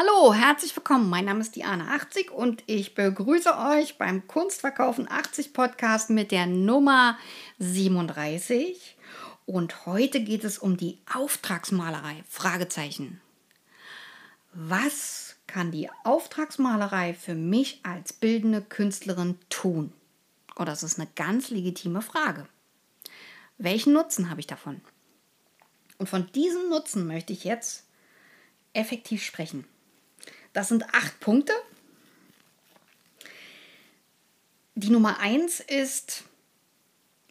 Hallo, herzlich willkommen. Mein Name ist Diana 80 und ich begrüße euch beim Kunstverkaufen 80 Podcast mit der Nummer 37. Und heute geht es um die Auftragsmalerei. Fragezeichen. Was kann die Auftragsmalerei für mich als bildende Künstlerin tun? Oh, das ist eine ganz legitime Frage. Welchen Nutzen habe ich davon? Und von diesem Nutzen möchte ich jetzt effektiv sprechen. Das sind acht Punkte. Die Nummer eins ist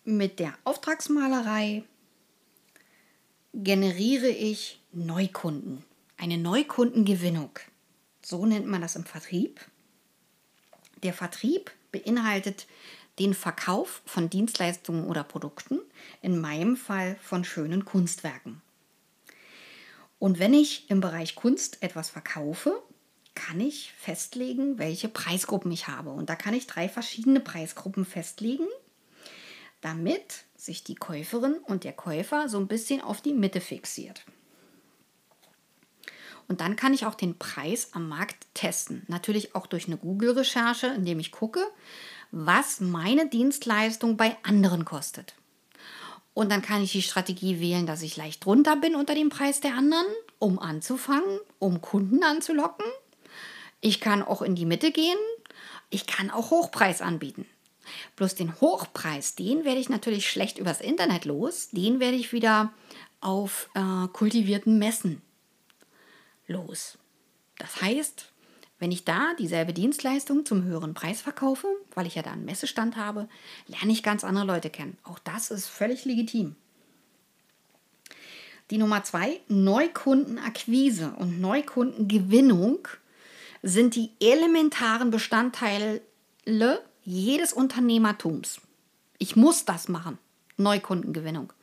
mit der Auftragsmalerei generiere ich Neukunden. Eine Neukundengewinnung. So nennt man das im Vertrieb. Der Vertrieb beinhaltet den Verkauf von Dienstleistungen oder Produkten, in meinem Fall von schönen Kunstwerken. Und wenn ich im Bereich Kunst etwas verkaufe, kann ich festlegen, welche Preisgruppen ich habe. Und da kann ich drei verschiedene Preisgruppen festlegen, damit sich die Käuferin und der Käufer so ein bisschen auf die Mitte fixiert. Und dann kann ich auch den Preis am Markt testen. Natürlich auch durch eine Google-Recherche, indem ich gucke, was meine Dienstleistung bei anderen kostet. Und dann kann ich die Strategie wählen, dass ich leicht drunter bin unter dem Preis der anderen, um anzufangen, um Kunden anzulocken ich kann auch in die Mitte gehen. Ich kann auch Hochpreis anbieten. Bloß den Hochpreis, den werde ich natürlich schlecht übers Internet los. Den werde ich wieder auf äh, kultivierten Messen los. Das heißt, wenn ich da dieselbe Dienstleistung zum höheren Preis verkaufe, weil ich ja da einen Messestand habe, lerne ich ganz andere Leute kennen. Auch das ist völlig legitim. Die Nummer zwei, Neukundenakquise und Neukundengewinnung sind die elementaren Bestandteile jedes Unternehmertums. Ich muss das machen. Neukundengewinnung.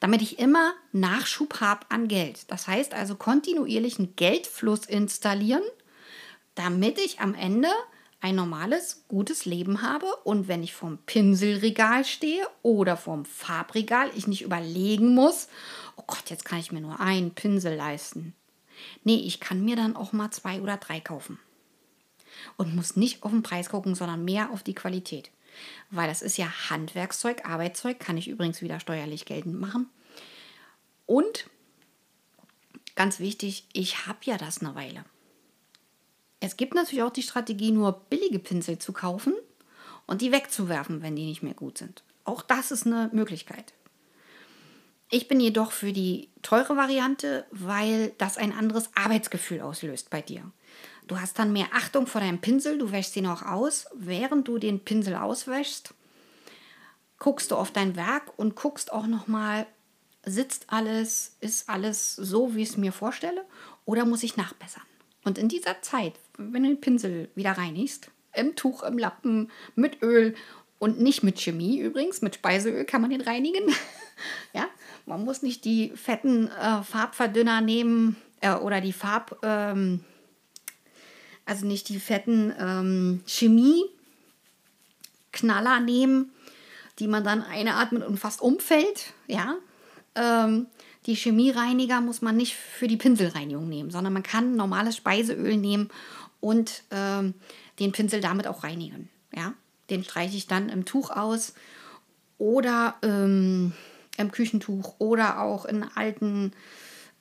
Damit ich immer Nachschub habe an Geld. Das heißt also kontinuierlichen Geldfluss installieren, damit ich am Ende ein normales, gutes Leben habe und wenn ich vorm Pinselregal stehe oder vorm Farbregal, ich nicht überlegen muss, oh Gott, jetzt kann ich mir nur einen Pinsel leisten. Nee, ich kann mir dann auch mal zwei oder drei kaufen. Und muss nicht auf den Preis gucken, sondern mehr auf die Qualität. Weil das ist ja Handwerkszeug, Arbeitszeug, kann ich übrigens wieder steuerlich geltend machen. Und ganz wichtig, ich habe ja das eine Weile. Es gibt natürlich auch die Strategie, nur billige Pinsel zu kaufen und die wegzuwerfen, wenn die nicht mehr gut sind. Auch das ist eine Möglichkeit. Ich bin jedoch für die teure Variante, weil das ein anderes Arbeitsgefühl auslöst bei dir. Du hast dann mehr Achtung vor deinem Pinsel, du wäschst ihn auch aus. Während du den Pinsel auswäschst, guckst du auf dein Werk und guckst auch nochmal, sitzt alles, ist alles so, wie ich es mir vorstelle, oder muss ich nachbessern? Und in dieser Zeit, wenn du den Pinsel wieder reinigst, im Tuch, im Lappen, mit Öl und nicht mit Chemie übrigens, mit Speiseöl kann man den reinigen. ja, man muss nicht die fetten äh, Farbverdünner nehmen äh, oder die Farb, ähm, also nicht die fetten ähm, Chemie-Knaller nehmen, die man dann einatmet und fast umfällt. Ja, ähm, die Chemiereiniger muss man nicht für die Pinselreinigung nehmen, sondern man kann normales Speiseöl nehmen und ähm, den Pinsel damit auch reinigen. Ja, den streiche ich dann im Tuch aus oder ähm, im Küchentuch oder auch in alten,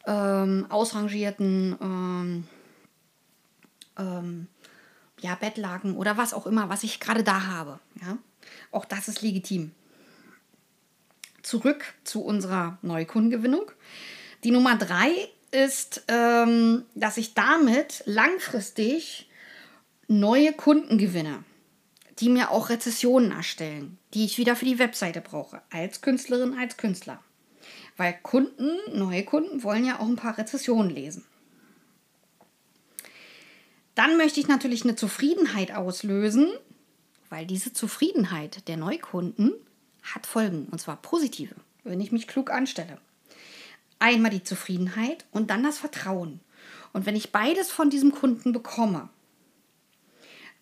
ähm, ausrangierten ähm, ähm, ja, Bettlaken oder was auch immer, was ich gerade da habe. Ja? Auch das ist legitim. Zurück zu unserer Neukundengewinnung. Die Nummer drei ist, ähm, dass ich damit langfristig neue Kunden gewinne die mir auch Rezessionen erstellen, die ich wieder für die Webseite brauche, als Künstlerin, als Künstler. Weil Kunden, neue Kunden wollen ja auch ein paar Rezessionen lesen. Dann möchte ich natürlich eine Zufriedenheit auslösen, weil diese Zufriedenheit der Neukunden hat Folgen, und zwar positive, wenn ich mich klug anstelle. Einmal die Zufriedenheit und dann das Vertrauen. Und wenn ich beides von diesem Kunden bekomme,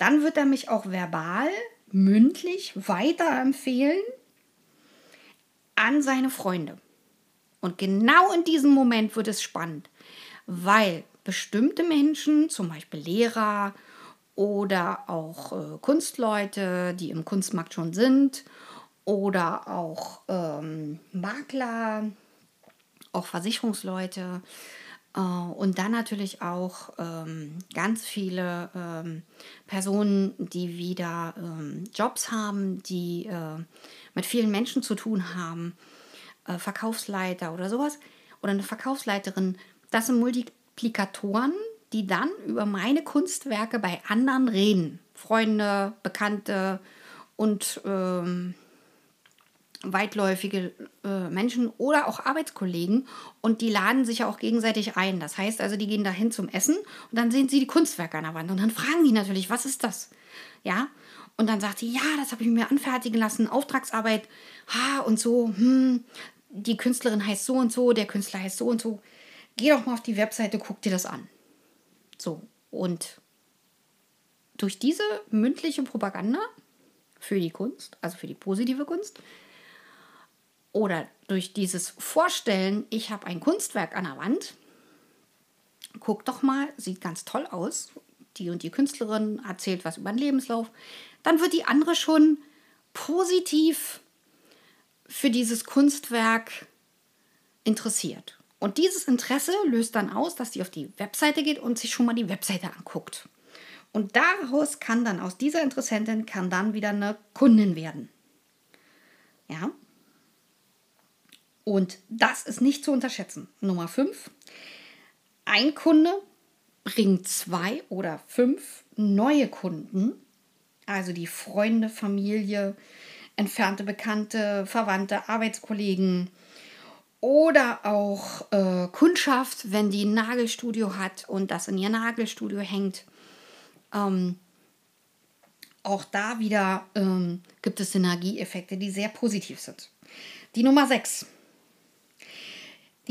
dann wird er mich auch verbal, mündlich weiterempfehlen an seine Freunde. Und genau in diesem Moment wird es spannend, weil bestimmte Menschen, zum Beispiel Lehrer oder auch äh, Kunstleute, die im Kunstmarkt schon sind oder auch ähm, Makler, auch Versicherungsleute und dann natürlich auch ähm, ganz viele ähm, Personen, die wieder ähm, Jobs haben, die äh, mit vielen Menschen zu tun haben, äh, Verkaufsleiter oder sowas oder eine Verkaufsleiterin. Das sind Multiplikatoren, die dann über meine Kunstwerke bei anderen reden. Freunde, Bekannte und ähm, weitläufige äh, Menschen oder auch Arbeitskollegen und die laden sich ja auch gegenseitig ein. Das heißt also, die gehen dahin zum Essen und dann sehen sie die Kunstwerke an der Wand und dann fragen die natürlich, was ist das? Ja, und dann sagt sie, ja, das habe ich mir anfertigen lassen, Auftragsarbeit, ha und so, hm, die Künstlerin heißt so und so, der Künstler heißt so und so. Geh doch mal auf die Webseite, guck dir das an. So, und durch diese mündliche Propaganda für die Kunst, also für die positive Kunst, oder durch dieses Vorstellen, ich habe ein Kunstwerk an der Wand, guck doch mal, sieht ganz toll aus, die und die Künstlerin erzählt was über den Lebenslauf, dann wird die andere schon positiv für dieses Kunstwerk interessiert. Und dieses Interesse löst dann aus, dass sie auf die Webseite geht und sich schon mal die Webseite anguckt. Und daraus kann dann, aus dieser Interessentin, kann dann wieder eine Kundin werden. Ja, und das ist nicht zu unterschätzen. Nummer 5. Ein Kunde bringt zwei oder fünf neue Kunden, also die Freunde, Familie, entfernte Bekannte, Verwandte, Arbeitskollegen oder auch äh, Kundschaft, wenn die ein Nagelstudio hat und das in ihr Nagelstudio hängt. Ähm, auch da wieder ähm, gibt es Synergieeffekte, die sehr positiv sind. Die Nummer 6.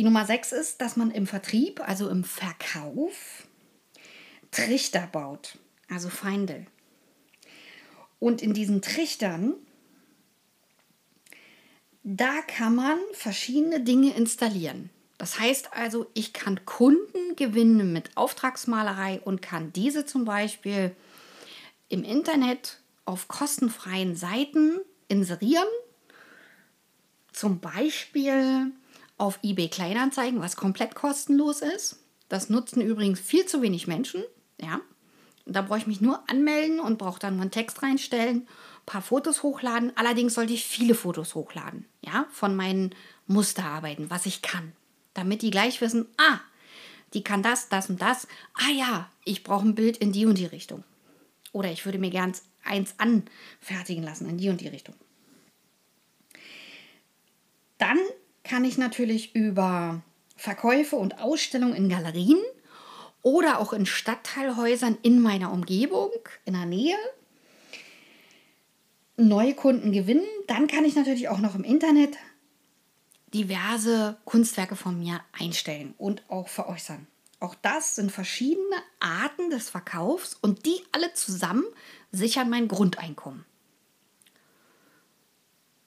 Die Nummer 6 ist, dass man im Vertrieb, also im Verkauf, Trichter baut, also Feinde. Und in diesen Trichtern, da kann man verschiedene Dinge installieren. Das heißt also, ich kann Kunden gewinnen mit Auftragsmalerei und kann diese zum Beispiel im Internet auf kostenfreien Seiten inserieren. Zum Beispiel auf eBay Kleinanzeigen, was komplett kostenlos ist. Das nutzen übrigens viel zu wenig Menschen. Ja, da brauche ich mich nur anmelden und brauche dann nur einen Text reinstellen, ein paar Fotos hochladen. Allerdings sollte ich viele Fotos hochladen, ja, von meinen Musterarbeiten, was ich kann, damit die gleich wissen, ah, die kann das, das und das. Ah ja, ich brauche ein Bild in die und die Richtung. Oder ich würde mir gern eins anfertigen lassen in die und die Richtung. Dann kann ich natürlich über Verkäufe und Ausstellungen in Galerien oder auch in Stadtteilhäusern in meiner Umgebung, in der Nähe, neue Kunden gewinnen. Dann kann ich natürlich auch noch im Internet diverse Kunstwerke von mir einstellen und auch veräußern. Auch das sind verschiedene Arten des Verkaufs und die alle zusammen sichern mein Grundeinkommen.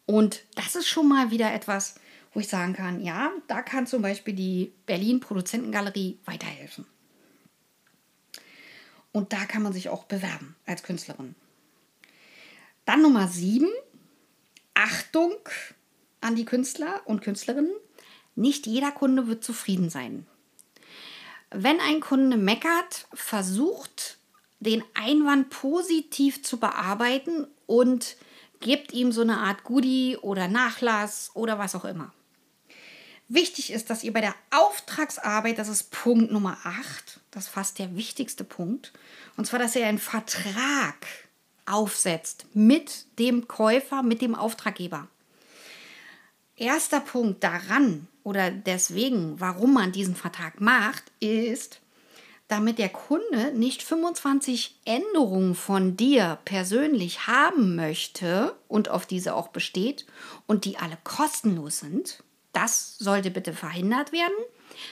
Und das ist schon mal wieder etwas, wo ich sagen kann, ja, da kann zum Beispiel die Berlin Produzentengalerie weiterhelfen. Und da kann man sich auch bewerben als Künstlerin. Dann Nummer sieben, Achtung an die Künstler und Künstlerinnen. Nicht jeder Kunde wird zufrieden sein. Wenn ein Kunde meckert, versucht den Einwand positiv zu bearbeiten und gebt ihm so eine Art Goodie oder Nachlass oder was auch immer. Wichtig ist, dass ihr bei der Auftragsarbeit, das ist Punkt Nummer 8, das ist fast der wichtigste Punkt, und zwar, dass ihr einen Vertrag aufsetzt mit dem Käufer, mit dem Auftraggeber. Erster Punkt daran oder deswegen, warum man diesen Vertrag macht, ist, damit der Kunde nicht 25 Änderungen von dir persönlich haben möchte und auf diese auch besteht und die alle kostenlos sind, das sollte bitte verhindert werden.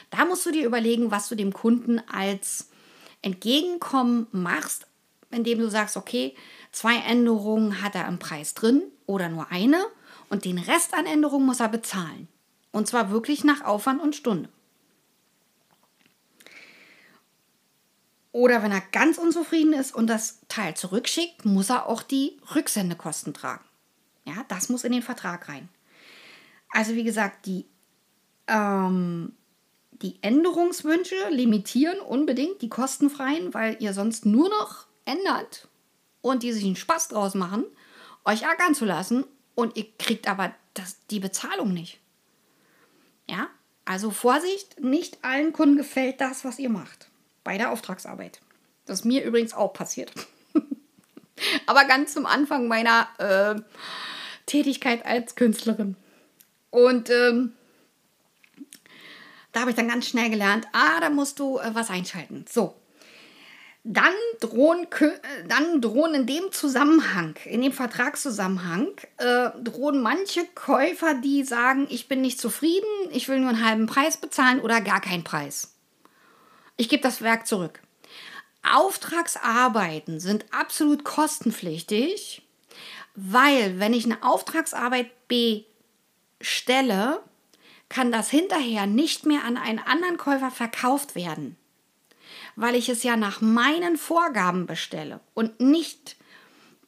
Da musst du dir überlegen, was du dem Kunden als Entgegenkommen machst, indem du sagst, okay, zwei Änderungen hat er im Preis drin oder nur eine und den Rest an Änderungen muss er bezahlen. Und zwar wirklich nach Aufwand und Stunde. Oder wenn er ganz unzufrieden ist und das Teil zurückschickt, muss er auch die Rücksendekosten tragen. Ja, das muss in den Vertrag rein. Also wie gesagt, die, ähm, die Änderungswünsche limitieren unbedingt die kostenfreien, weil ihr sonst nur noch ändert und die sich einen Spaß draus machen, euch ärgern zu lassen und ihr kriegt aber das, die Bezahlung nicht. Ja, also Vorsicht, nicht allen Kunden gefällt das, was ihr macht bei der Auftragsarbeit. Das ist mir übrigens auch passiert. aber ganz zum Anfang meiner äh, Tätigkeit als Künstlerin. Und ähm, da habe ich dann ganz schnell gelernt, ah, da musst du äh, was einschalten. So. Dann drohen, dann drohen in dem Zusammenhang, in dem Vertragszusammenhang, äh, drohen manche Käufer, die sagen, ich bin nicht zufrieden, ich will nur einen halben Preis bezahlen oder gar keinen Preis. Ich gebe das Werk zurück. Auftragsarbeiten sind absolut kostenpflichtig, weil wenn ich eine Auftragsarbeit bestelle, kann das hinterher nicht mehr an einen anderen Käufer verkauft werden weil ich es ja nach meinen Vorgaben bestelle und nicht,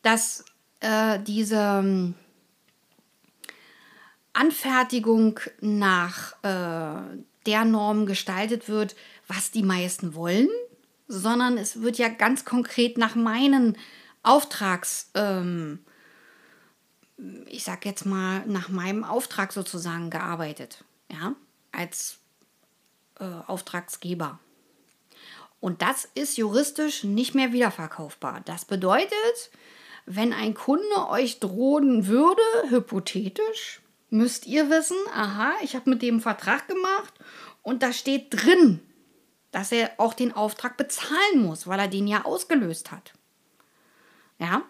dass äh, diese ähm, Anfertigung nach äh, der Norm gestaltet wird, was die meisten wollen, sondern es wird ja ganz konkret nach meinen Auftrags, ähm, ich sag jetzt mal, nach meinem Auftrag sozusagen gearbeitet, ja, als äh, Auftragsgeber. Und das ist juristisch nicht mehr wiederverkaufbar. Das bedeutet, wenn ein Kunde euch drohen würde, hypothetisch, müsst ihr wissen, aha, ich habe mit dem Vertrag gemacht und da steht drin, dass er auch den Auftrag bezahlen muss, weil er den ja ausgelöst hat. Ja?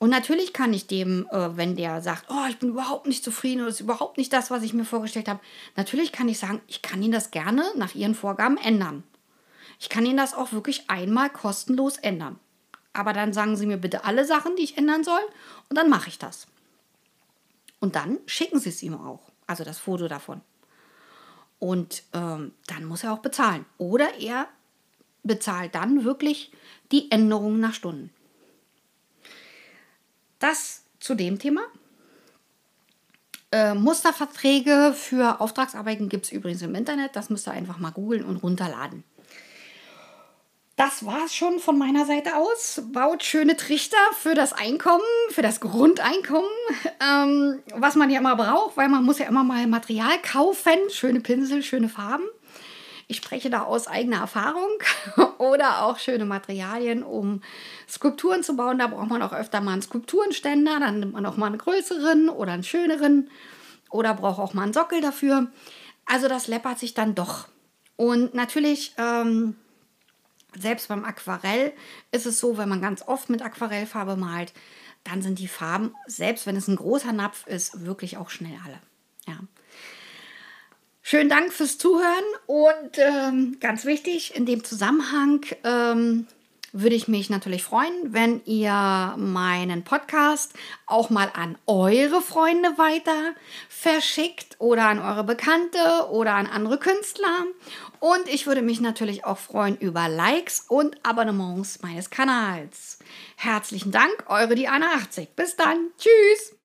Und natürlich kann ich dem, äh, wenn der sagt, oh, ich bin überhaupt nicht zufrieden oder ist überhaupt nicht das, was ich mir vorgestellt habe, natürlich kann ich sagen, ich kann Ihnen das gerne nach Ihren Vorgaben ändern. Ich kann Ihnen das auch wirklich einmal kostenlos ändern. Aber dann sagen Sie mir bitte alle Sachen, die ich ändern soll, und dann mache ich das. Und dann schicken Sie es ihm auch, also das Foto davon. Und ähm, dann muss er auch bezahlen. Oder er bezahlt dann wirklich die Änderungen nach Stunden. Das zu dem Thema. Äh, Musterverträge für Auftragsarbeiten gibt es übrigens im Internet. Das müsst ihr einfach mal googeln und runterladen. Das war es schon von meiner Seite aus. Baut schöne Trichter für das Einkommen, für das Grundeinkommen, ähm, was man ja immer braucht, weil man muss ja immer mal Material kaufen, schöne Pinsel, schöne Farben. Ich spreche da aus eigener Erfahrung oder auch schöne Materialien, um Skulpturen zu bauen. Da braucht man auch öfter mal einen Skulpturenständer, dann nimmt man auch mal einen größeren oder einen schöneren oder braucht auch mal einen Sockel dafür. Also das läppert sich dann doch. Und natürlich ähm, selbst beim Aquarell ist es so, wenn man ganz oft mit Aquarellfarbe malt, dann sind die Farben, selbst wenn es ein großer Napf ist, wirklich auch schnell alle. Ja. Schönen Dank fürs Zuhören und ähm, ganz wichtig in dem Zusammenhang ähm, würde ich mich natürlich freuen, wenn ihr meinen Podcast auch mal an eure Freunde weiter verschickt oder an eure Bekannte oder an andere Künstler. Und ich würde mich natürlich auch freuen über Likes und Abonnements meines Kanals. Herzlichen Dank, eure Diana 80. Bis dann. Tschüss.